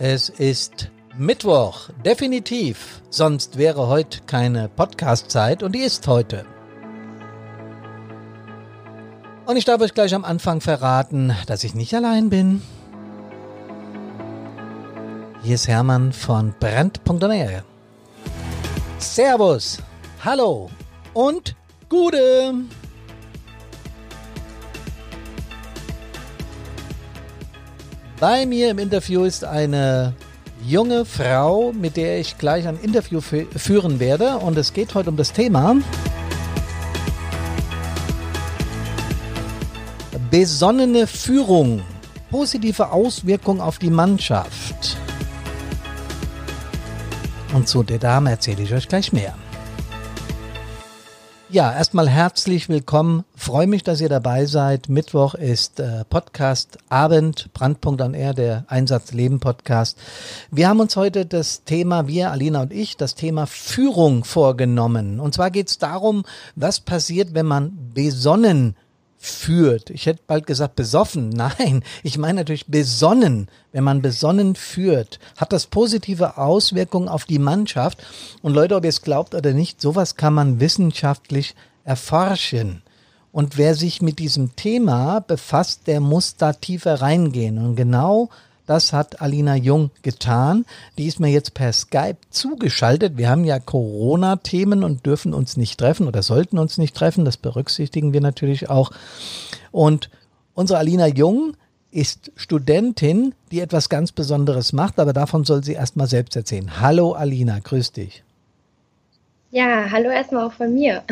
Es ist Mittwoch, definitiv. Sonst wäre heute keine Podcast-Zeit und die ist heute. Und ich darf euch gleich am Anfang verraten, dass ich nicht allein bin. Hier ist Hermann von Brand.de. Servus, hallo und Gute. Bei mir im Interview ist eine junge Frau, mit der ich gleich ein Interview führen werde. Und es geht heute um das Thema besonnene Führung, positive Auswirkung auf die Mannschaft. Und zu der Dame erzähle ich euch gleich mehr. Ja, erstmal herzlich willkommen. Freue mich, dass ihr dabei seid. Mittwoch ist äh, Podcast Abend, Brandpunkt an Air, der Einsatzleben Podcast. Wir haben uns heute das Thema, wir, Alina und ich, das Thema Führung vorgenommen. Und zwar geht es darum, was passiert, wenn man besonnen führt. Ich hätte bald gesagt besoffen. Nein, ich meine natürlich besonnen. Wenn man besonnen führt, hat das positive Auswirkungen auf die Mannschaft. Und Leute, ob ihr es glaubt oder nicht, sowas kann man wissenschaftlich erforschen. Und wer sich mit diesem Thema befasst, der muss da tiefer reingehen. Und genau das hat Alina Jung getan. Die ist mir jetzt per Skype zugeschaltet. Wir haben ja Corona-Themen und dürfen uns nicht treffen oder sollten uns nicht treffen. Das berücksichtigen wir natürlich auch. Und unsere Alina Jung ist Studentin, die etwas ganz Besonderes macht, aber davon soll sie erstmal selbst erzählen. Hallo Alina, grüß dich. Ja, hallo erstmal auch von mir.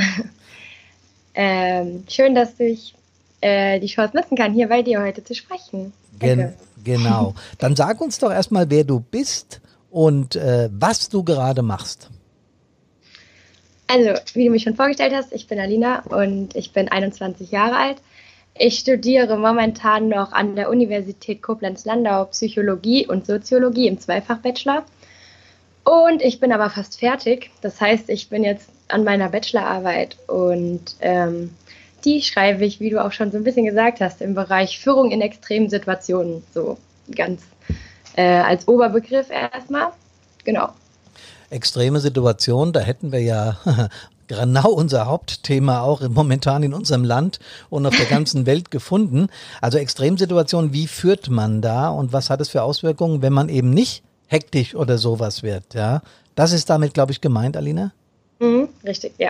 ähm, schön, dass ich äh, die Chance nutzen kann, hier bei dir heute zu sprechen. Gen genau. Dann sag uns doch erstmal, wer du bist und äh, was du gerade machst. Also, wie du mich schon vorgestellt hast, ich bin Alina und ich bin 21 Jahre alt. Ich studiere momentan noch an der Universität Koblenz-Landau Psychologie und Soziologie im Zweifach-Bachelor. Und ich bin aber fast fertig. Das heißt, ich bin jetzt an meiner Bachelorarbeit und ähm, die schreibe ich, wie du auch schon so ein bisschen gesagt hast, im Bereich Führung in extremen Situationen. So ganz äh, als Oberbegriff erstmal. Genau. Extreme Situationen, da hätten wir ja genau unser Hauptthema auch momentan in unserem Land und auf der ganzen Welt gefunden. Also Extremsituationen, wie führt man da und was hat es für Auswirkungen, wenn man eben nicht hektisch oder sowas wird, ja? Das ist damit, glaube ich, gemeint, Alina? Mhm, richtig, ja.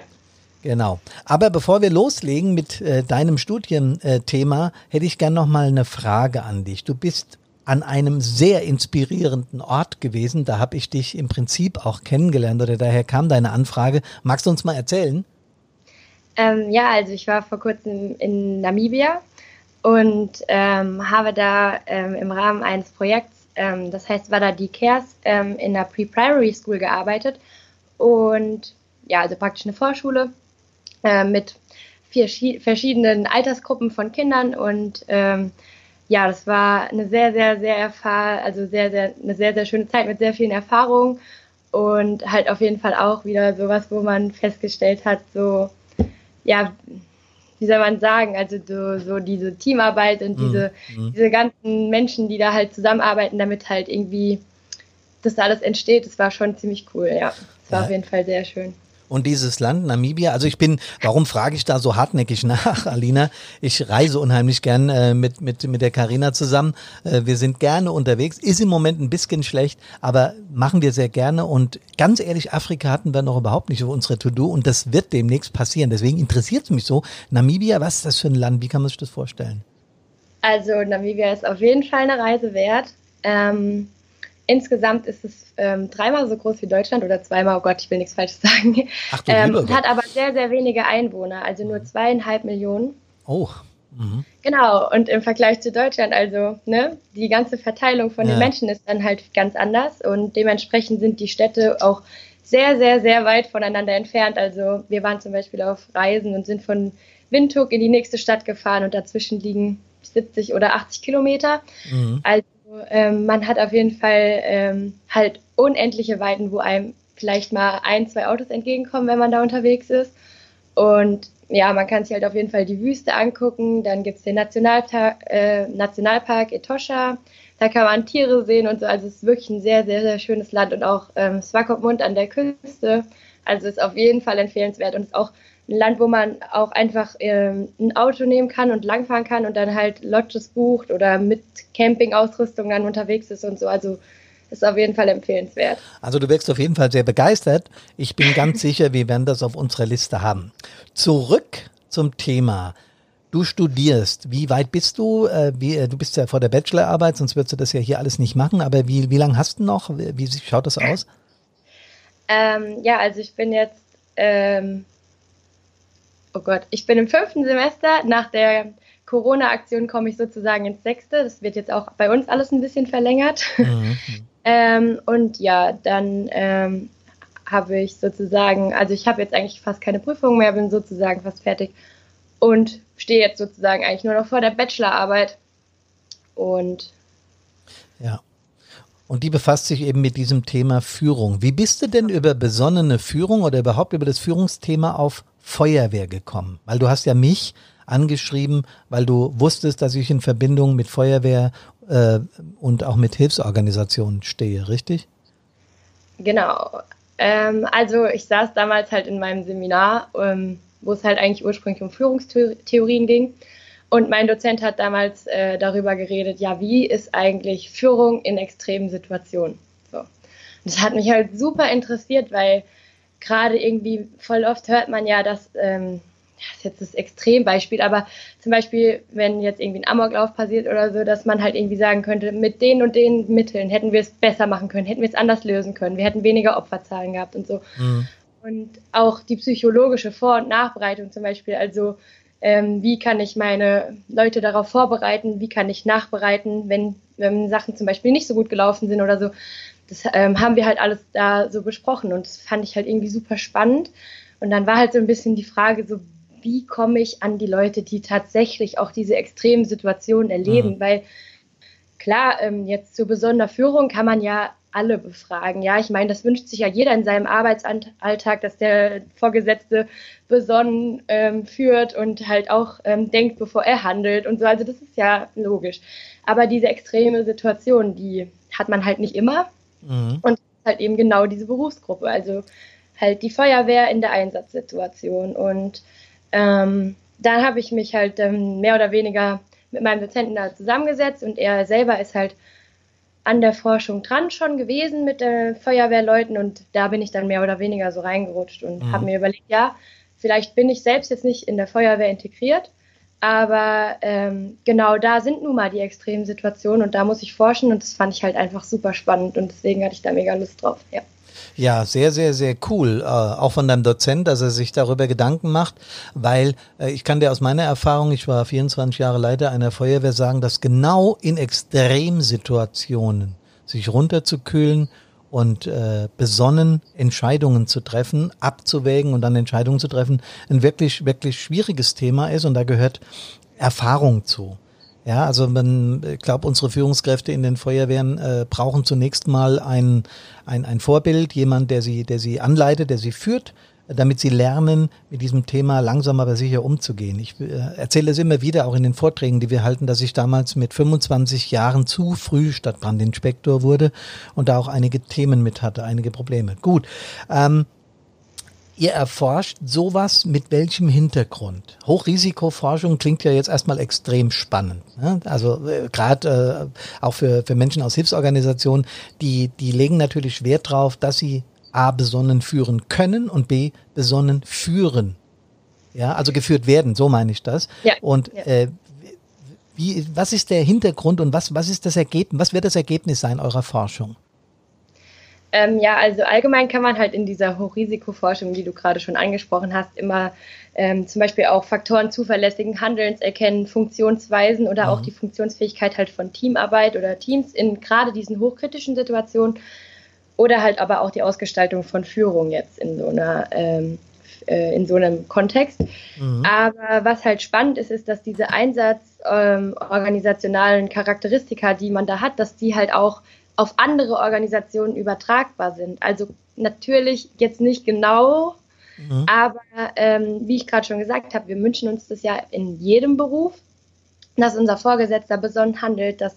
Genau. Aber bevor wir loslegen mit äh, deinem Studienthema, hätte ich gern noch mal eine Frage an dich. Du bist an einem sehr inspirierenden Ort gewesen. Da habe ich dich im Prinzip auch kennengelernt oder daher kam deine Anfrage. Magst du uns mal erzählen? Ähm, ja, also ich war vor kurzem in Namibia und ähm, habe da ähm, im Rahmen eines Projekts, ähm, das heißt Wada die Cares, ähm, in der Pre-Primary School gearbeitet und ja, also praktisch eine Vorschule äh, mit vier verschiedenen Altersgruppen von Kindern und ähm, ja, das war eine sehr, sehr, sehr erfahr also sehr, sehr, eine sehr, sehr schöne Zeit mit sehr vielen Erfahrungen und halt auf jeden Fall auch wieder sowas, wo man festgestellt hat, so, ja, wie soll man sagen, also so, so diese Teamarbeit und mhm. diese, mhm. diese ganzen Menschen, die da halt zusammenarbeiten, damit halt irgendwie das alles entsteht, das war schon ziemlich cool, ja. Es war ja. auf jeden Fall sehr schön. Und dieses Land, Namibia, also ich bin, warum frage ich da so hartnäckig nach, Alina? Ich reise unheimlich gern äh, mit, mit, mit der Karina zusammen. Äh, wir sind gerne unterwegs. Ist im Moment ein bisschen schlecht, aber machen wir sehr gerne. Und ganz ehrlich, Afrika hatten wir noch überhaupt nicht auf unsere To-Do und das wird demnächst passieren. Deswegen interessiert es mich so. Namibia, was ist das für ein Land? Wie kann man sich das vorstellen? Also Namibia ist auf jeden Fall eine Reise wert. Ähm, Insgesamt ist es ähm, dreimal so groß wie Deutschland oder zweimal, oh Gott, ich will nichts Falsches sagen. Ach, du ähm, hat aber sehr, sehr wenige Einwohner, also nur zweieinhalb Millionen. Oh. Mhm. Genau, und im Vergleich zu Deutschland, also ne, die ganze Verteilung von ja. den Menschen ist dann halt ganz anders und dementsprechend sind die Städte auch sehr, sehr, sehr weit voneinander entfernt. Also wir waren zum Beispiel auf Reisen und sind von Windhoek in die nächste Stadt gefahren und dazwischen liegen 70 oder 80 Kilometer. Mhm. Also ähm, man hat auf jeden Fall ähm, halt unendliche Weiten, wo einem vielleicht mal ein, zwei Autos entgegenkommen, wenn man da unterwegs ist. Und ja, man kann sich halt auf jeden Fall die Wüste angucken. Dann gibt es den Nationalpark, äh, Nationalpark Etosha. Da kann man Tiere sehen und so. Also es ist wirklich ein sehr, sehr, sehr schönes Land und auch ähm, Swakopmund an der Küste. Also ist auf jeden Fall empfehlenswert und ist auch ein Land, wo man auch einfach ähm, ein Auto nehmen kann und langfahren kann und dann halt Lodges bucht oder mit Campingausrüstung dann unterwegs ist und so. Also ist auf jeden Fall empfehlenswert. Also du wirkst auf jeden Fall sehr begeistert. Ich bin ganz sicher, wir werden das auf unserer Liste haben. Zurück zum Thema. Du studierst. Wie weit bist du? Äh, wie, äh, du bist ja vor der Bachelorarbeit, sonst würdest du das ja hier alles nicht machen. Aber wie, wie lange hast du noch? Wie, wie schaut das aus? Ähm, ja, also ich bin jetzt, ähm, oh Gott, ich bin im fünften Semester. Nach der Corona-Aktion komme ich sozusagen ins sechste. Das wird jetzt auch bei uns alles ein bisschen verlängert. Mhm. Ähm, und ja, dann ähm, habe ich sozusagen, also ich habe jetzt eigentlich fast keine Prüfung mehr, bin sozusagen fast fertig und stehe jetzt sozusagen eigentlich nur noch vor der Bachelorarbeit. Und ja. Und die befasst sich eben mit diesem Thema Führung. Wie bist du denn über besonnene Führung oder überhaupt über das Führungsthema auf Feuerwehr gekommen? Weil du hast ja mich angeschrieben, weil du wusstest, dass ich in Verbindung mit Feuerwehr äh, und auch mit Hilfsorganisationen stehe, richtig? Genau. Ähm, also ich saß damals halt in meinem Seminar, ähm, wo es halt eigentlich ursprünglich um Führungstheorien ging. Und mein Dozent hat damals äh, darüber geredet, ja, wie ist eigentlich Führung in extremen Situationen? So. Das hat mich halt super interessiert, weil gerade irgendwie voll oft hört man ja, dass ähm, das ist jetzt das Extrembeispiel, aber zum Beispiel, wenn jetzt irgendwie ein Amoklauf passiert oder so, dass man halt irgendwie sagen könnte, mit den und den Mitteln hätten wir es besser machen können, hätten wir es anders lösen können, wir hätten weniger Opferzahlen gehabt und so. Mhm. Und auch die psychologische Vor- und Nachbereitung zum Beispiel, also ähm, wie kann ich meine Leute darauf vorbereiten, wie kann ich nachbereiten, wenn, wenn Sachen zum Beispiel nicht so gut gelaufen sind oder so. Das ähm, haben wir halt alles da so besprochen und das fand ich halt irgendwie super spannend. Und dann war halt so ein bisschen die Frage, so wie komme ich an die Leute, die tatsächlich auch diese extremen Situationen erleben, mhm. weil klar, ähm, jetzt zur besonderer Führung kann man ja alle befragen. Ja, ich meine, das wünscht sich ja jeder in seinem Arbeitsalltag, dass der Vorgesetzte besonnen ähm, führt und halt auch ähm, denkt, bevor er handelt und so. Also das ist ja logisch. Aber diese extreme Situation, die hat man halt nicht immer. Mhm. Und halt eben genau diese Berufsgruppe. Also halt die Feuerwehr in der Einsatzsituation. Und ähm, dann habe ich mich halt ähm, mehr oder weniger mit meinem Dozenten da zusammengesetzt und er selber ist halt an der Forschung dran schon gewesen mit den Feuerwehrleuten und da bin ich dann mehr oder weniger so reingerutscht und mhm. habe mir überlegt, ja, vielleicht bin ich selbst jetzt nicht in der Feuerwehr integriert, aber ähm, genau da sind nun mal die extremen Situationen und da muss ich forschen und das fand ich halt einfach super spannend und deswegen hatte ich da mega Lust drauf, ja. Ja, sehr, sehr, sehr cool. Äh, auch von deinem Dozent, dass er sich darüber Gedanken macht, weil äh, ich kann dir aus meiner Erfahrung, ich war 24 Jahre Leiter einer Feuerwehr, sagen, dass genau in Extremsituationen sich runterzukühlen und äh, besonnen Entscheidungen zu treffen, abzuwägen und dann Entscheidungen zu treffen, ein wirklich, wirklich schwieriges Thema ist und da gehört Erfahrung zu. Ja, also man, ich glaube, unsere Führungskräfte in den Feuerwehren äh, brauchen zunächst mal ein, ein, ein Vorbild, jemand, der sie, der sie anleitet, der sie führt, damit sie lernen, mit diesem Thema langsam aber sicher umzugehen. Ich äh, erzähle es immer wieder, auch in den Vorträgen, die wir halten, dass ich damals mit 25 Jahren zu früh Stadtbrandinspektor wurde und da auch einige Themen mit hatte, einige Probleme. Gut. Ähm, Ihr erforscht sowas mit welchem Hintergrund? Hochrisikoforschung klingt ja jetzt erstmal extrem spannend. Ne? Also äh, gerade äh, auch für, für Menschen aus Hilfsorganisationen, die, die legen natürlich Wert drauf, dass sie A besonnen führen können und B besonnen führen. Ja, also geführt werden, so meine ich das. Ja, und ja. Äh, wie, was ist der Hintergrund und was, was ist das Ergebnis, was wird das Ergebnis sein eurer Forschung? Ähm, ja, also allgemein kann man halt in dieser Hochrisikoforschung, die du gerade schon angesprochen hast, immer ähm, zum Beispiel auch Faktoren zuverlässigen Handelns erkennen, Funktionsweisen oder mhm. auch die Funktionsfähigkeit halt von Teamarbeit oder Teams in gerade diesen hochkritischen Situationen oder halt aber auch die Ausgestaltung von Führung jetzt in so einer ähm, äh, in so einem Kontext. Mhm. Aber was halt spannend ist, ist, dass diese einsatzorganisationalen ähm, Charakteristika, die man da hat, dass die halt auch auf andere Organisationen übertragbar sind. Also natürlich jetzt nicht genau Mhm. Aber ähm, wie ich gerade schon gesagt habe, wir wünschen uns das ja in jedem Beruf, dass unser Vorgesetzter besonnen handelt, dass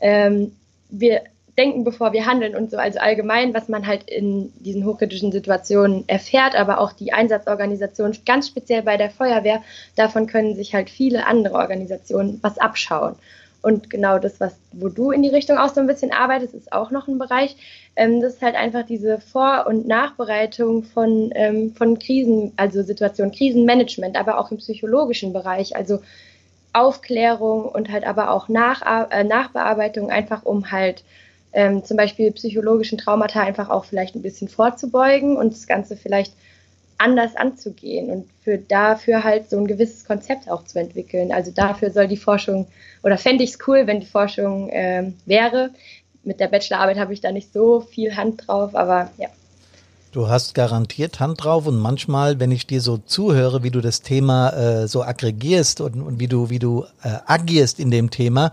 ähm, wir denken, bevor wir handeln und so, also allgemein, was man halt in diesen hochkritischen Situationen erfährt, aber auch die Einsatzorganisation, ganz speziell bei der Feuerwehr, davon können sich halt viele andere Organisationen was abschauen. Und genau das, was, wo du in die Richtung auch so ein bisschen arbeitest, ist auch noch ein Bereich. Ähm, das ist halt einfach diese Vor- und Nachbereitung von, ähm, von Krisen, also Situationen, Krisenmanagement, aber auch im psychologischen Bereich, also Aufklärung und halt aber auch Nach äh, Nachbearbeitung, einfach um halt ähm, zum Beispiel psychologischen Traumata einfach auch vielleicht ein bisschen vorzubeugen und das Ganze vielleicht anders anzugehen und für dafür halt so ein gewisses Konzept auch zu entwickeln. Also dafür soll die Forschung oder fände ich es cool, wenn die Forschung ähm, wäre. Mit der Bachelorarbeit habe ich da nicht so viel Hand drauf, aber ja. Du hast garantiert Hand drauf und manchmal, wenn ich dir so zuhöre, wie du das Thema äh, so aggregierst und, und wie du wie du äh, agierst in dem Thema,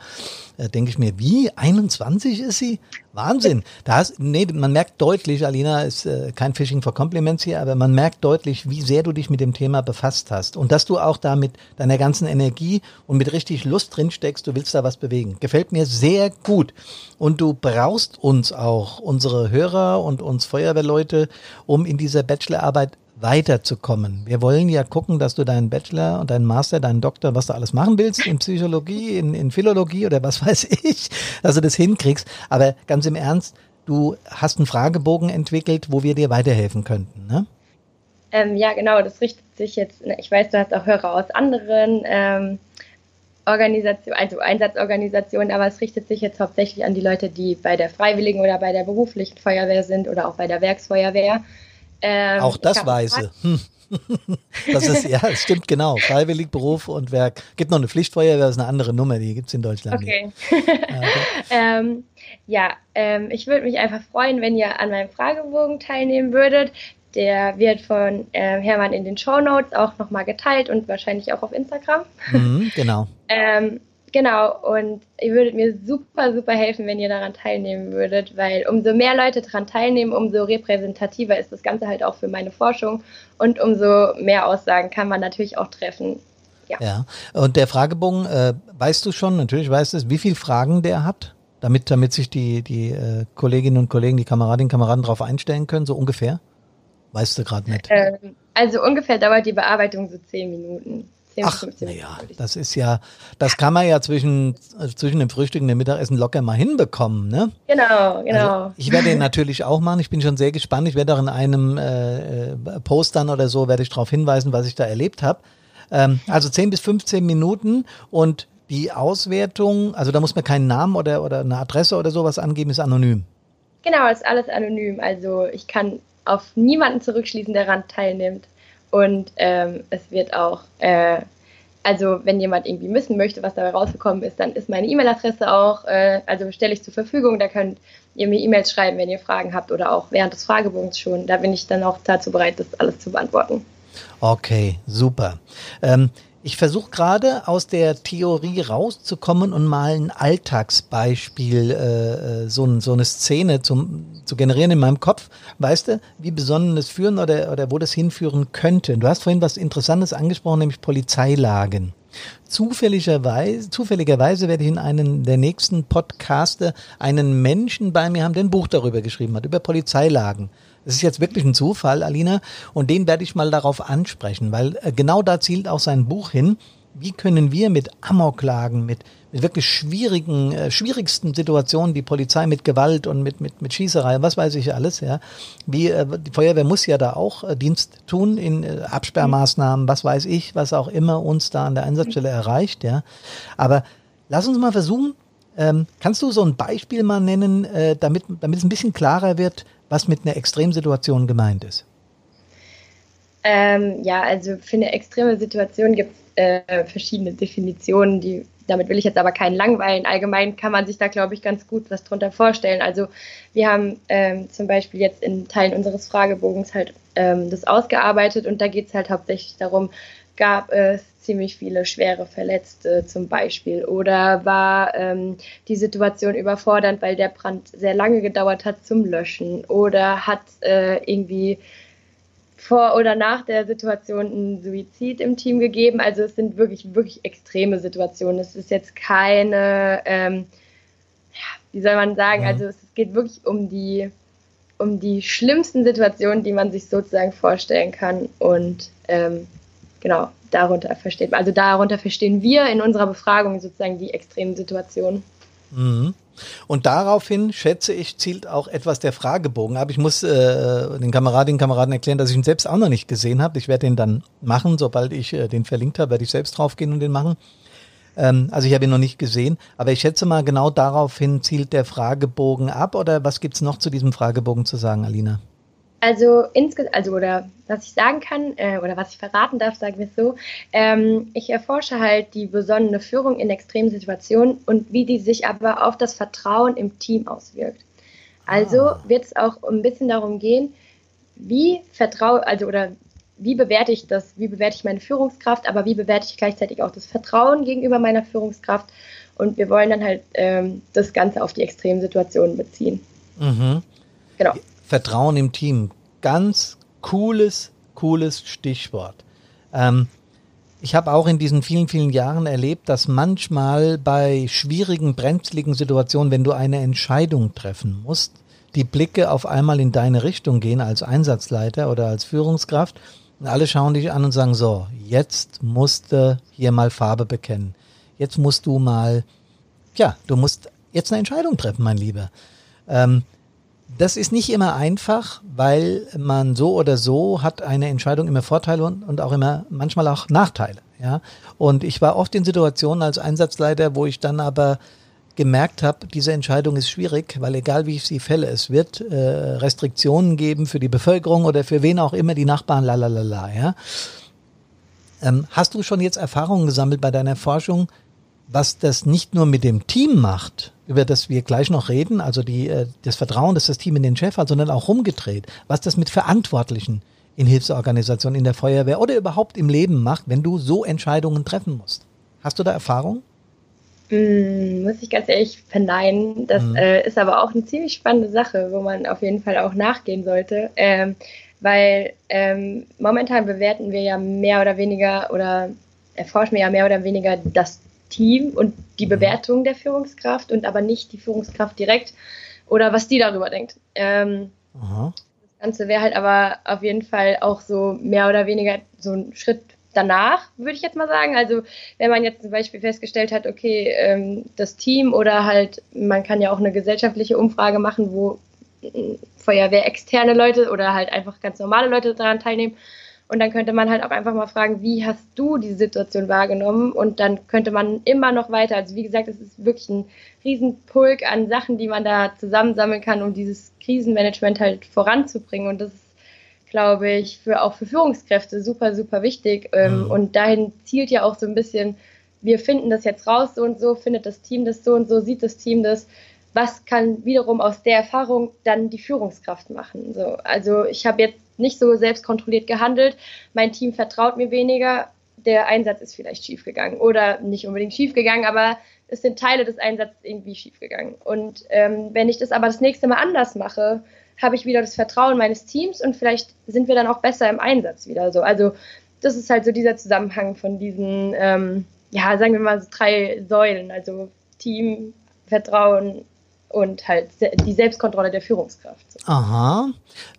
äh, denke ich mir, wie 21 ist sie? Wahnsinn. Da hast, nee, man merkt deutlich, Alina ist äh, kein Fishing for Compliments hier, aber man merkt deutlich, wie sehr du dich mit dem Thema befasst hast und dass du auch da mit deiner ganzen Energie und mit richtig Lust drin steckst, du willst da was bewegen. Gefällt mir sehr gut. Und du brauchst uns auch, unsere Hörer und uns Feuerwehrleute, um in dieser Bachelorarbeit weiterzukommen. Wir wollen ja gucken, dass du deinen Bachelor und deinen Master, deinen Doktor, was du alles machen willst, in Psychologie, in, in Philologie oder was weiß ich, dass du das hinkriegst. Aber ganz im Ernst, du hast einen Fragebogen entwickelt, wo wir dir weiterhelfen könnten, ne? Ähm, ja, genau, das richtet sich jetzt, ich weiß, du hast auch Hörer aus anderen ähm, Organisationen, also Einsatzorganisationen, aber es richtet sich jetzt hauptsächlich an die Leute, die bei der Freiwilligen oder bei der beruflichen Feuerwehr sind oder auch bei der Werksfeuerwehr. Ähm, auch das Weise. Hm. das ist, ja, es stimmt genau. Freiwillig, Beruf und Werk. Gibt noch eine Pflichtfeuerwehr, das ist eine andere Nummer, die gibt es in Deutschland okay. nicht. okay. ähm, ja, ähm, ich würde mich einfach freuen, wenn ihr an meinem Fragebogen teilnehmen würdet. Der wird von äh, Hermann in den Show Notes auch nochmal geteilt und wahrscheinlich auch auf Instagram. Mhm, genau. ähm, Genau, und ihr würdet mir super, super helfen, wenn ihr daran teilnehmen würdet, weil umso mehr Leute daran teilnehmen, umso repräsentativer ist das Ganze halt auch für meine Forschung und umso mehr Aussagen kann man natürlich auch treffen. Ja, ja. und der Fragebogen, äh, weißt du schon, natürlich weißt du es, wie viele Fragen der hat, damit, damit sich die, die äh, Kolleginnen und Kollegen, die Kameradinnen und Kameraden darauf einstellen können, so ungefähr? Weißt du gerade nicht? Ähm, also ungefähr dauert die Bearbeitung so zehn Minuten. 10 Ach, 15 Minuten. Ja, das ist ja, das kann man ja zwischen, also zwischen dem Frühstück und dem Mittagessen locker mal hinbekommen, ne? Genau, genau. Also ich werde den natürlich auch machen. Ich bin schon sehr gespannt. Ich werde auch in einem äh, Post dann oder so, werde ich darauf hinweisen, was ich da erlebt habe. Ähm, also 10 bis 15 Minuten und die Auswertung, also da muss man keinen Namen oder, oder eine Adresse oder sowas angeben, ist anonym. Genau, ist alles anonym. Also ich kann auf niemanden zurückschließen, der daran teilnimmt. Und ähm, es wird auch, äh, also wenn jemand irgendwie wissen möchte, was dabei rausgekommen ist, dann ist meine E-Mail-Adresse auch, äh, also stelle ich zur Verfügung. Da könnt ihr mir E-Mails schreiben, wenn ihr Fragen habt oder auch während des Fragebogens schon. Da bin ich dann auch dazu bereit, das alles zu beantworten. Okay, super. Ähm, ich versuche gerade aus der Theorie rauszukommen und mal ein Alltagsbeispiel, äh, äh, so, so eine Szene zum, zu generieren in meinem Kopf. Weißt du, wie besonnen es führen oder, oder wo das hinführen könnte? Du hast vorhin was Interessantes angesprochen, nämlich Polizeilagen. Zufälligerweise, zufälligerweise werde ich in einem der nächsten Podcaste einen Menschen bei mir haben, der ein Buch darüber geschrieben hat, über Polizeilagen. Das ist jetzt wirklich ein Zufall, Alina, und den werde ich mal darauf ansprechen, weil äh, genau da zielt auch sein Buch hin. Wie können wir mit Amoklagen, mit, mit wirklich schwierigen, äh, schwierigsten Situationen, die Polizei mit Gewalt und mit, mit, mit Schießerei, was weiß ich alles, ja. Wie, äh, die Feuerwehr muss ja da auch äh, Dienst tun in äh, Absperrmaßnahmen, was weiß ich, was auch immer uns da an der Einsatzstelle erreicht, ja. Aber lass uns mal versuchen, ähm, kannst du so ein Beispiel mal nennen, äh, damit, damit es ein bisschen klarer wird, was mit einer Extremsituation gemeint ist? Ähm, ja, also für eine extreme Situation gibt es äh, verschiedene Definitionen, die damit will ich jetzt aber keinen langweilen. Allgemein kann man sich da, glaube ich, ganz gut was drunter vorstellen. Also wir haben ähm, zum Beispiel jetzt in Teilen unseres Fragebogens halt ähm, das ausgearbeitet und da geht es halt hauptsächlich darum, gab es ziemlich viele schwere Verletzte zum Beispiel oder war ähm, die Situation überfordernd, weil der Brand sehr lange gedauert hat zum Löschen oder hat äh, irgendwie vor oder nach der Situation ein Suizid im Team gegeben. Also es sind wirklich, wirklich extreme Situationen. Es ist jetzt keine, ähm, ja, wie soll man sagen, ja. also es geht wirklich um die, um die schlimmsten Situationen, die man sich sozusagen vorstellen kann. Und ähm, genau, darunter versteht also darunter verstehen wir in unserer Befragung sozusagen die extremen Situationen. Mhm. Und daraufhin, schätze ich, zielt auch etwas der Fragebogen ab. Ich muss äh, den Kameradinnen und Kameraden erklären, dass ich ihn selbst auch noch nicht gesehen habe. Ich werde den dann machen, sobald ich äh, den verlinkt habe, werde ich selbst draufgehen und den machen. Ähm, also ich habe ihn noch nicht gesehen, aber ich schätze mal, genau daraufhin zielt der Fragebogen ab. Oder was gibt's noch zu diesem Fragebogen zu sagen, Alina? Also insgesamt, also oder was ich sagen kann äh, oder was ich verraten darf, sagen wir es so, ähm, ich erforsche halt die besonnene Führung in extremen Situationen und wie die sich aber auf das Vertrauen im Team auswirkt. Also ah. wird es auch ein bisschen darum gehen, wie vertraue, also oder wie bewerte ich das, wie bewerte ich meine Führungskraft, aber wie bewerte ich gleichzeitig auch das Vertrauen gegenüber meiner Führungskraft. Und wir wollen dann halt ähm, das Ganze auf die extremen Situationen beziehen. Mhm. Genau. Vertrauen im Team. Ganz cooles, cooles Stichwort. Ähm, ich habe auch in diesen vielen, vielen Jahren erlebt, dass manchmal bei schwierigen, brenzligen Situationen, wenn du eine Entscheidung treffen musst, die Blicke auf einmal in deine Richtung gehen als Einsatzleiter oder als Führungskraft und alle schauen dich an und sagen, so, jetzt musst du hier mal Farbe bekennen. Jetzt musst du mal, ja, du musst jetzt eine Entscheidung treffen, mein Lieber. Ähm, das ist nicht immer einfach, weil man so oder so hat eine Entscheidung immer Vorteile und, und auch immer manchmal auch Nachteile. Ja, und ich war oft in Situationen als Einsatzleiter, wo ich dann aber gemerkt habe, diese Entscheidung ist schwierig, weil egal wie ich sie fälle, es wird äh, Restriktionen geben für die Bevölkerung oder für wen auch immer die Nachbarn, la la la la. Ja. Ähm, hast du schon jetzt Erfahrungen gesammelt bei deiner Forschung, was das nicht nur mit dem Team macht, über das wir gleich noch reden, also die, äh, das Vertrauen, das das Team in den Chef hat, sondern auch rumgedreht, was das mit Verantwortlichen in Hilfsorganisationen, in der Feuerwehr oder überhaupt im Leben macht, wenn du so Entscheidungen treffen musst. Hast du da Erfahrung? Mm, muss ich ganz ehrlich verneinen. Das mhm. äh, ist aber auch eine ziemlich spannende Sache, wo man auf jeden Fall auch nachgehen sollte. Ähm, weil ähm, momentan bewerten wir ja mehr oder weniger oder erforschen wir ja mehr oder weniger das Team und die mhm. Bewertung der Führungskraft und aber nicht die Führungskraft direkt oder was die darüber denkt. Ähm, das Ganze wäre halt aber auf jeden Fall auch so mehr oder weniger so ein Schritt danach, würde ich jetzt mal sagen. Also wenn man jetzt zum Beispiel festgestellt hat, okay, ähm, das Team oder halt, man kann ja auch eine gesellschaftliche Umfrage machen, wo äh, Feuerwehr externe Leute oder halt einfach ganz normale Leute daran teilnehmen und dann könnte man halt auch einfach mal fragen, wie hast du die Situation wahrgenommen? Und dann könnte man immer noch weiter, also wie gesagt, es ist wirklich ein Riesenpulk an Sachen, die man da zusammensammeln kann, um dieses Krisenmanagement halt voranzubringen. Und das ist, glaube ich, für auch für Führungskräfte super, super wichtig. Ähm, mhm. Und dahin zielt ja auch so ein bisschen, wir finden das jetzt raus, so und so, findet das Team das so und so, sieht das Team das was kann wiederum aus der Erfahrung dann die Führungskraft machen. So, also ich habe jetzt nicht so selbstkontrolliert gehandelt, mein Team vertraut mir weniger, der Einsatz ist vielleicht schiefgegangen oder nicht unbedingt schiefgegangen, aber es sind Teile des Einsatzes irgendwie schiefgegangen. Und ähm, wenn ich das aber das nächste Mal anders mache, habe ich wieder das Vertrauen meines Teams und vielleicht sind wir dann auch besser im Einsatz wieder so. Also das ist halt so dieser Zusammenhang von diesen, ähm, ja, sagen wir mal so drei Säulen, also Team, Vertrauen, und halt die Selbstkontrolle der Führungskraft. Aha,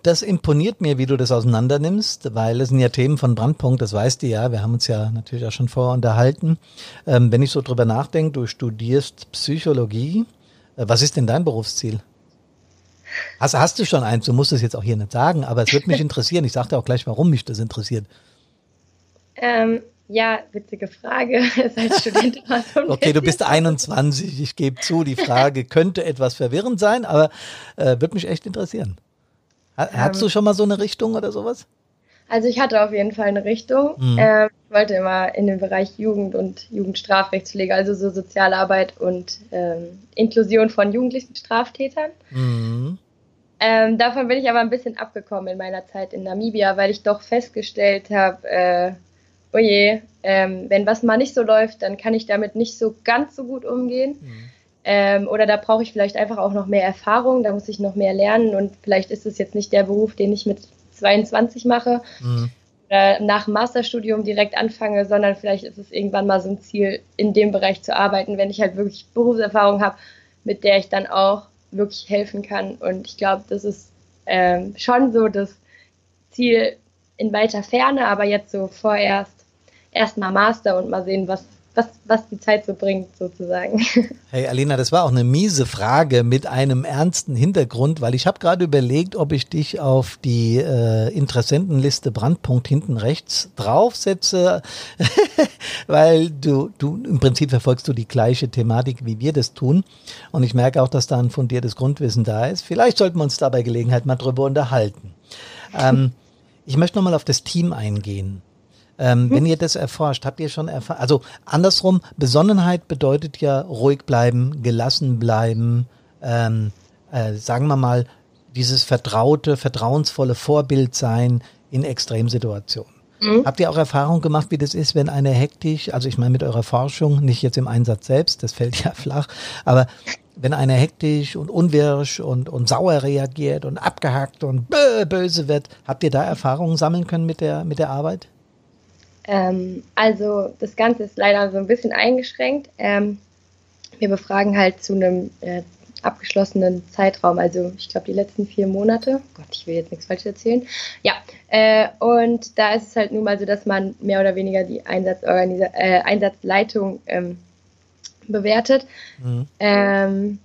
das imponiert mir, wie du das auseinander nimmst, weil es sind ja Themen von Brandpunkt, das weißt du ja, wir haben uns ja natürlich auch schon vorher unterhalten. Ähm, wenn ich so drüber nachdenke, du studierst Psychologie, äh, was ist denn dein Berufsziel? Hast, hast du schon eins, du musst es jetzt auch hier nicht sagen, aber es würde mich interessieren, ich sage dir auch gleich, warum mich das interessiert. Ähm, ja, witzige Frage. als Student so okay, du bist 21. Ich gebe zu, die Frage könnte etwas verwirrend sein, aber äh, würde mich echt interessieren. Hattest ähm, du schon mal so eine Richtung oder sowas? Also ich hatte auf jeden Fall eine Richtung. Mhm. Ähm, ich wollte immer in den Bereich Jugend und Jugendstrafrechtspflege, also so Sozialarbeit und ähm, Inklusion von jugendlichen Straftätern. Mhm. Ähm, davon bin ich aber ein bisschen abgekommen in meiner Zeit in Namibia, weil ich doch festgestellt habe, äh, oh je, ähm, wenn was mal nicht so läuft, dann kann ich damit nicht so ganz so gut umgehen. Mhm. Ähm, oder da brauche ich vielleicht einfach auch noch mehr Erfahrung, da muss ich noch mehr lernen und vielleicht ist es jetzt nicht der Beruf, den ich mit 22 mache mhm. oder nach dem Masterstudium direkt anfange, sondern vielleicht ist es irgendwann mal so ein Ziel, in dem Bereich zu arbeiten, wenn ich halt wirklich Berufserfahrung habe, mit der ich dann auch wirklich helfen kann. Und ich glaube, das ist ähm, schon so das Ziel in weiter Ferne, aber jetzt so vorerst erstmal Master und mal sehen, was was, was die Zeit so bringt, sozusagen. Hey Alina, das war auch eine miese Frage mit einem ernsten Hintergrund, weil ich habe gerade überlegt, ob ich dich auf die äh, Interessentenliste Brandpunkt hinten rechts draufsetze, weil du, du im Prinzip verfolgst du die gleiche Thematik, wie wir das tun. Und ich merke auch, dass da ein fundiertes Grundwissen da ist. Vielleicht sollten wir uns dabei Gelegenheit mal drüber unterhalten. Ähm, ich möchte nochmal auf das Team eingehen. Ähm, mhm. Wenn ihr das erforscht, habt ihr schon erfahren, also andersrum, Besonnenheit bedeutet ja ruhig bleiben, gelassen bleiben, ähm, äh, sagen wir mal, dieses vertraute, vertrauensvolle Vorbild sein in Extremsituationen. Mhm. Habt ihr auch Erfahrung gemacht, wie das ist, wenn eine hektisch, also ich meine mit eurer Forschung, nicht jetzt im Einsatz selbst, das fällt ja flach, aber wenn einer hektisch und unwirsch und, und sauer reagiert und abgehackt und böse wird, habt ihr da Erfahrungen sammeln können mit der, mit der Arbeit? Ähm, also das Ganze ist leider so ein bisschen eingeschränkt. Ähm, wir befragen halt zu einem äh, abgeschlossenen Zeitraum, also ich glaube die letzten vier Monate. Gott, ich will jetzt nichts falsch erzählen. Ja, äh, und da ist es halt nun mal so, dass man mehr oder weniger die Einsatzorganisa äh, Einsatzleitung ähm, bewertet. Mhm. Ähm,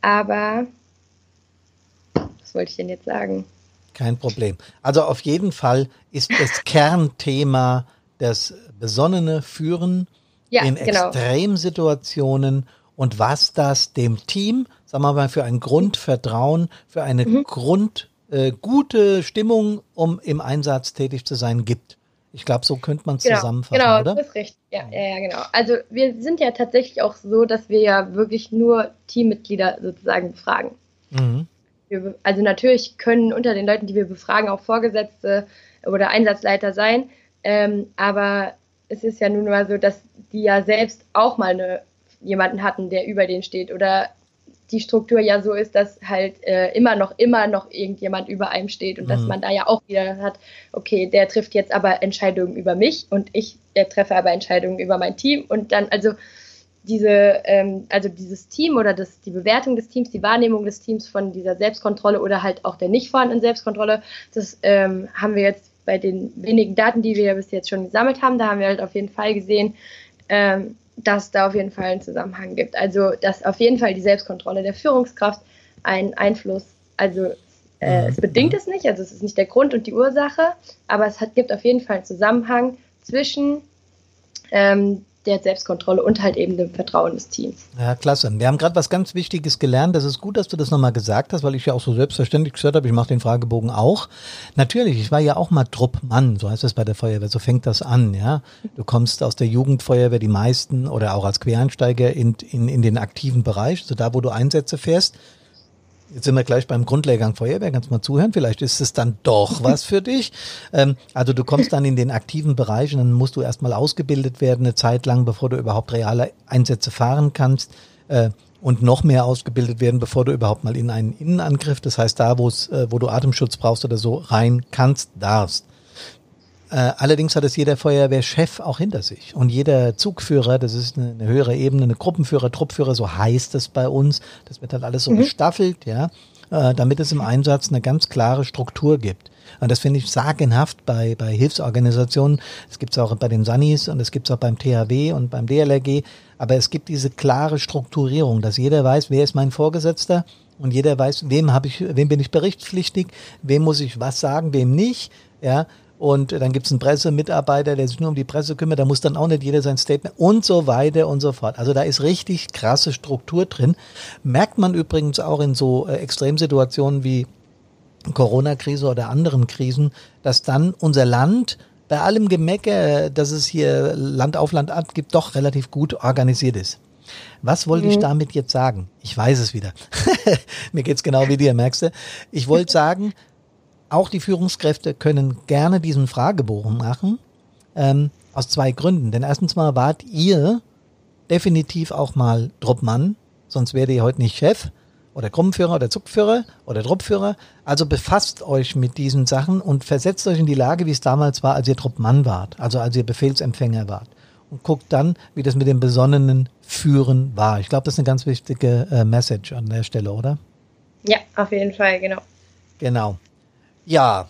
aber was wollte ich denn jetzt sagen? Kein Problem. Also auf jeden Fall ist das Kernthema das besonnene Führen ja, in genau. Extremsituationen und was das dem Team, sagen wir mal, für ein Grundvertrauen, für eine mhm. Grund äh, gute Stimmung, um im Einsatz tätig zu sein, gibt. Ich glaube, so könnte man es genau, zusammenfassen, genau, oder? Genau, das ist richtig. Ja, ja, ja, genau. Also wir sind ja tatsächlich auch so, dass wir ja wirklich nur Teammitglieder sozusagen befragen. Mhm wir, also natürlich können unter den Leuten, die wir befragen, auch Vorgesetzte oder Einsatzleiter sein, ähm, aber es ist ja nun mal so, dass die ja selbst auch mal eine, jemanden hatten, der über denen steht. Oder die Struktur ja so ist, dass halt äh, immer noch, immer noch irgendjemand über einem steht. Und mhm. dass man da ja auch wieder hat, okay, der trifft jetzt aber Entscheidungen über mich und ich treffe aber Entscheidungen über mein Team. Und dann, also diese, ähm, also dieses Team oder das, die Bewertung des Teams, die Wahrnehmung des Teams von dieser Selbstkontrolle oder halt auch der nicht vorhandenen Selbstkontrolle, das ähm, haben wir jetzt bei den wenigen Daten, die wir bis jetzt schon gesammelt haben, da haben wir halt auf jeden Fall gesehen, ähm, dass da auf jeden Fall einen Zusammenhang gibt. Also, dass auf jeden Fall die Selbstkontrolle der Führungskraft einen Einfluss, also äh, mhm. es bedingt es nicht, also es ist nicht der Grund und die Ursache, aber es hat, gibt auf jeden Fall einen Zusammenhang zwischen ähm, der Selbstkontrolle und halt eben dem Vertrauen des Teams. Ja, klasse. Wir haben gerade was ganz Wichtiges gelernt. Das ist gut, dass du das nochmal gesagt hast, weil ich ja auch so selbstverständlich gesagt habe, ich mache den Fragebogen auch. Natürlich, ich war ja auch mal Truppmann, so heißt das bei der Feuerwehr, so fängt das an, ja. Du kommst aus der Jugendfeuerwehr, die meisten, oder auch als Quereinsteiger in, in, in den aktiven Bereich, also da, wo du Einsätze fährst. Jetzt sind wir gleich beim Grundlehrgang Feuerwehr, kannst mal zuhören, vielleicht ist es dann doch was für dich. Ähm, also du kommst dann in den aktiven Bereich und dann musst du erstmal ausgebildet werden, eine Zeit lang, bevor du überhaupt reale Einsätze fahren kannst. Äh, und noch mehr ausgebildet werden, bevor du überhaupt mal in einen Innenangriff, das heißt da, wo es, äh, wo du Atemschutz brauchst oder so, rein kannst, darfst. Äh, allerdings hat es jeder Feuerwehrchef auch hinter sich. Und jeder Zugführer, das ist eine, eine höhere Ebene, eine Gruppenführer, Truppführer, so heißt es bei uns. Das wird halt alles so mhm. gestaffelt, ja, äh, damit es im Einsatz eine ganz klare Struktur gibt. Und das finde ich sagenhaft bei, bei Hilfsorganisationen. Das gibt es auch bei den Sanis und es gibt es auch beim THW und beim DLRG. Aber es gibt diese klare Strukturierung, dass jeder weiß, wer ist mein Vorgesetzter und jeder weiß, wem habe ich, wem bin ich berichtspflichtig, wem muss ich was sagen, wem nicht. Ja, und dann gibt es einen Pressemitarbeiter, der sich nur um die Presse kümmert, da muss dann auch nicht jeder sein Statement und so weiter und so fort. Also da ist richtig krasse Struktur drin. Merkt man übrigens auch in so äh, Extremsituationen wie Corona-Krise oder anderen Krisen, dass dann unser Land bei allem Gemecker, dass es hier Land auf Land ab gibt, doch relativ gut organisiert ist. Was wollte mhm. ich damit jetzt sagen? Ich weiß es wieder. Mir geht's genau wie dir, merkst du? Ich wollte sagen, auch die Führungskräfte können gerne diesen Fragebogen machen, ähm, aus zwei Gründen. Denn erstens mal wart ihr definitiv auch mal Truppmann, sonst wärt ihr heute nicht Chef. oder Krummführer oder Zugführer oder Truppführer. Also befasst euch mit diesen Sachen und versetzt euch in die Lage, wie es damals war, als ihr Truppmann wart, also als ihr Befehlsempfänger wart. Und guckt dann, wie das mit dem besonnenen Führen war. Ich glaube, das ist eine ganz wichtige äh, Message an der Stelle, oder? Ja, auf jeden Fall, genau. Genau. Ja,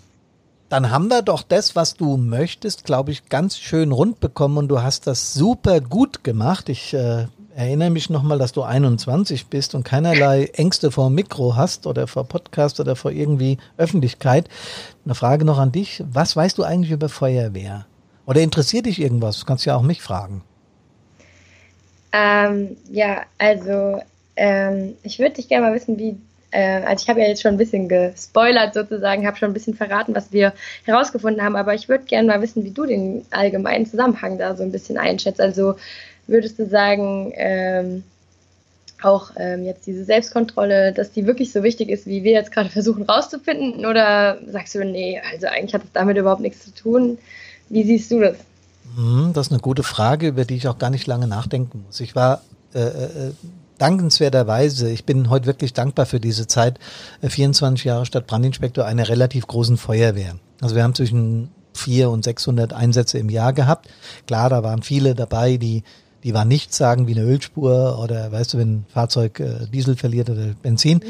dann haben wir doch das, was du möchtest, glaube ich, ganz schön rund bekommen und du hast das super gut gemacht. Ich äh, erinnere mich nochmal, dass du 21 bist und keinerlei Ängste vor Mikro hast oder vor Podcast oder vor irgendwie Öffentlichkeit. Eine Frage noch an dich. Was weißt du eigentlich über Feuerwehr? Oder interessiert dich irgendwas? Du kannst ja auch mich fragen. Ähm, ja, also ähm, ich würde dich gerne mal wissen, wie, äh, also ich habe ja jetzt schon ein bisschen gespoilert sozusagen, habe schon ein bisschen verraten, was wir herausgefunden haben, aber ich würde gerne mal wissen, wie du den allgemeinen Zusammenhang da so ein bisschen einschätzt. Also würdest du sagen, ähm, auch ähm, jetzt diese Selbstkontrolle, dass die wirklich so wichtig ist, wie wir jetzt gerade versuchen rauszufinden? Oder sagst du, nee, also eigentlich hat es damit überhaupt nichts zu tun? Wie siehst du das? Hm, das ist eine gute Frage, über die ich auch gar nicht lange nachdenken muss. Ich war äh, äh, dankenswerterweise, ich bin heute wirklich dankbar für diese Zeit, 24 äh, Jahre Stadtbrandinspektor einer relativ großen Feuerwehr. Also wir haben zwischen 400 und 600 Einsätze im Jahr gehabt. Klar, da waren viele dabei, die die war nichts sagen wie eine Ölspur oder weißt du, wenn ein Fahrzeug äh, Diesel verliert oder Benzin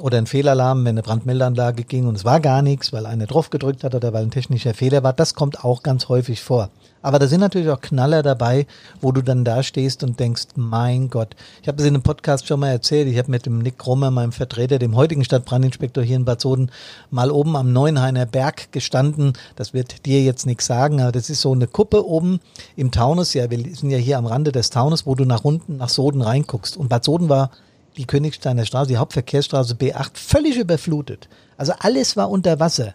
oder ein Fehlalarm, wenn eine Brandmeldeanlage ging und es war gar nichts, weil einer drauf gedrückt hat oder weil ein technischer Fehler war, das kommt auch ganz häufig vor. Aber da sind natürlich auch Knaller dabei, wo du dann da stehst und denkst, mein Gott. Ich habe es in einem Podcast schon mal erzählt. Ich habe mit dem Nick Krummer, meinem Vertreter, dem heutigen Stadtbrandinspektor hier in Bad Soden, mal oben am Neuenhainer Berg gestanden. Das wird dir jetzt nichts sagen, aber das ist so eine Kuppe oben im Taunus. Ja, wir sind ja hier am Rande des Taunus, wo du nach unten nach Soden reinguckst. Und Bad Soden war die Königsteiner Straße, die Hauptverkehrsstraße B8, völlig überflutet. Also alles war unter Wasser.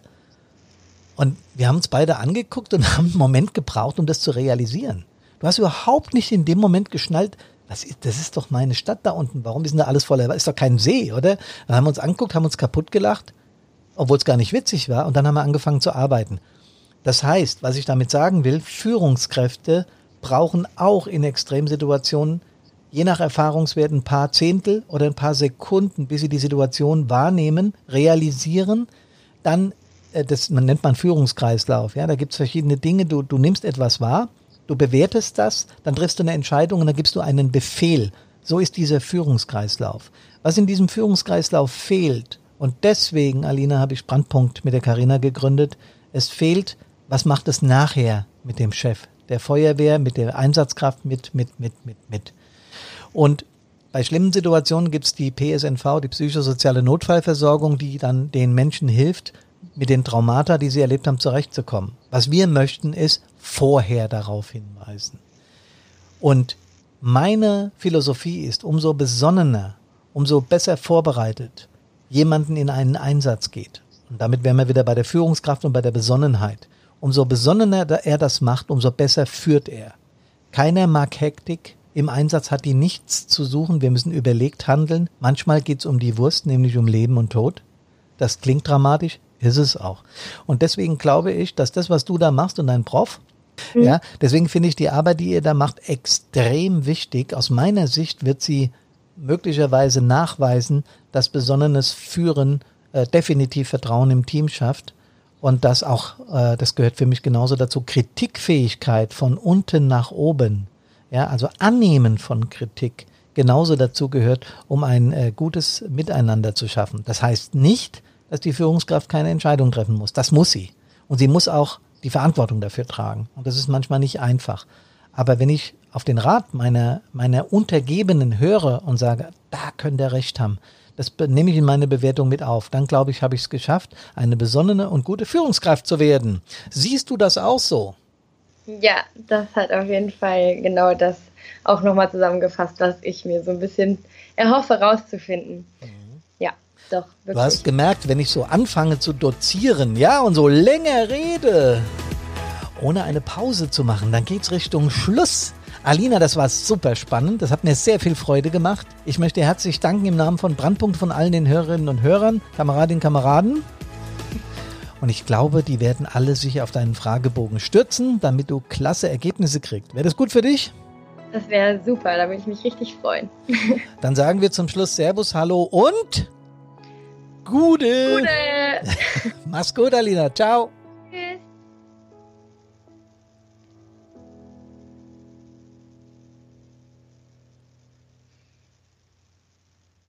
Und wir haben uns beide angeguckt und haben einen Moment gebraucht, um das zu realisieren. Du hast überhaupt nicht in dem Moment geschnallt, was ist, das ist doch meine Stadt da unten. Warum ist denn da alles voller? Ist doch kein See, oder? Dann haben wir uns angeguckt, haben uns kaputt gelacht, obwohl es gar nicht witzig war. Und dann haben wir angefangen zu arbeiten. Das heißt, was ich damit sagen will, Führungskräfte brauchen auch in Extremsituationen je nach Erfahrungswert ein paar Zehntel oder ein paar Sekunden, bis sie die Situation wahrnehmen, realisieren, dann das man nennt man Führungskreislauf. Ja, da gibt es verschiedene Dinge. Du, du nimmst etwas wahr, du bewertest das, dann triffst du eine Entscheidung und dann gibst du einen Befehl. So ist dieser Führungskreislauf. Was in diesem Führungskreislauf fehlt, und deswegen, Alina, habe ich Brandpunkt mit der Karina gegründet, es fehlt, was macht es nachher mit dem Chef der Feuerwehr, mit der Einsatzkraft, mit, mit, mit, mit, mit. Und bei schlimmen Situationen gibt es die PSNV, die psychosoziale Notfallversorgung, die dann den Menschen hilft, mit den Traumata, die sie erlebt haben, zurechtzukommen. Was wir möchten, ist vorher darauf hinweisen. Und meine Philosophie ist, umso besonnener, umso besser vorbereitet jemanden in einen Einsatz geht. Und damit wären wir wieder bei der Führungskraft und bei der Besonnenheit. Umso besonnener er das macht, umso besser führt er. Keiner mag Hektik. Im Einsatz hat die nichts zu suchen. Wir müssen überlegt handeln. Manchmal geht es um die Wurst, nämlich um Leben und Tod. Das klingt dramatisch, ist es auch. Und deswegen glaube ich, dass das, was du da machst und dein Prof, mhm. ja, deswegen finde ich die Arbeit, die ihr da macht, extrem wichtig. Aus meiner Sicht wird sie möglicherweise nachweisen, dass besonnenes Führen äh, definitiv Vertrauen im Team schafft und dass auch, äh, das gehört für mich genauso dazu, Kritikfähigkeit von unten nach oben, ja, also Annehmen von Kritik genauso dazu gehört, um ein äh, gutes Miteinander zu schaffen. Das heißt nicht, dass die Führungskraft keine Entscheidung treffen muss. Das muss sie. Und sie muss auch die Verantwortung dafür tragen. Und das ist manchmal nicht einfach. Aber wenn ich auf den Rat meiner, meiner Untergebenen höre und sage, da könnte er recht haben, das nehme ich in meine Bewertung mit auf. Dann glaube ich, habe ich es geschafft, eine besonnene und gute Führungskraft zu werden. Siehst du das auch so? Ja, das hat auf jeden Fall genau das auch nochmal zusammengefasst, was ich mir so ein bisschen erhoffe rauszufinden. Mhm doch. Wirklich. Du hast gemerkt, wenn ich so anfange zu dozieren, ja, und so länger rede, ohne eine Pause zu machen, dann geht's Richtung Schluss. Alina, das war super spannend. Das hat mir sehr viel Freude gemacht. Ich möchte herzlich danken im Namen von Brandpunkt von allen den Hörerinnen und Hörern, Kameradinnen, Kameraden. Und ich glaube, die werden alle sich auf deinen Fragebogen stürzen, damit du klasse Ergebnisse kriegst. Wäre das gut für dich? Das wäre super, da würde ich mich richtig freuen. Dann sagen wir zum Schluss Servus, Hallo und Gude. Gute! Mach's gut, Alina. Ciao.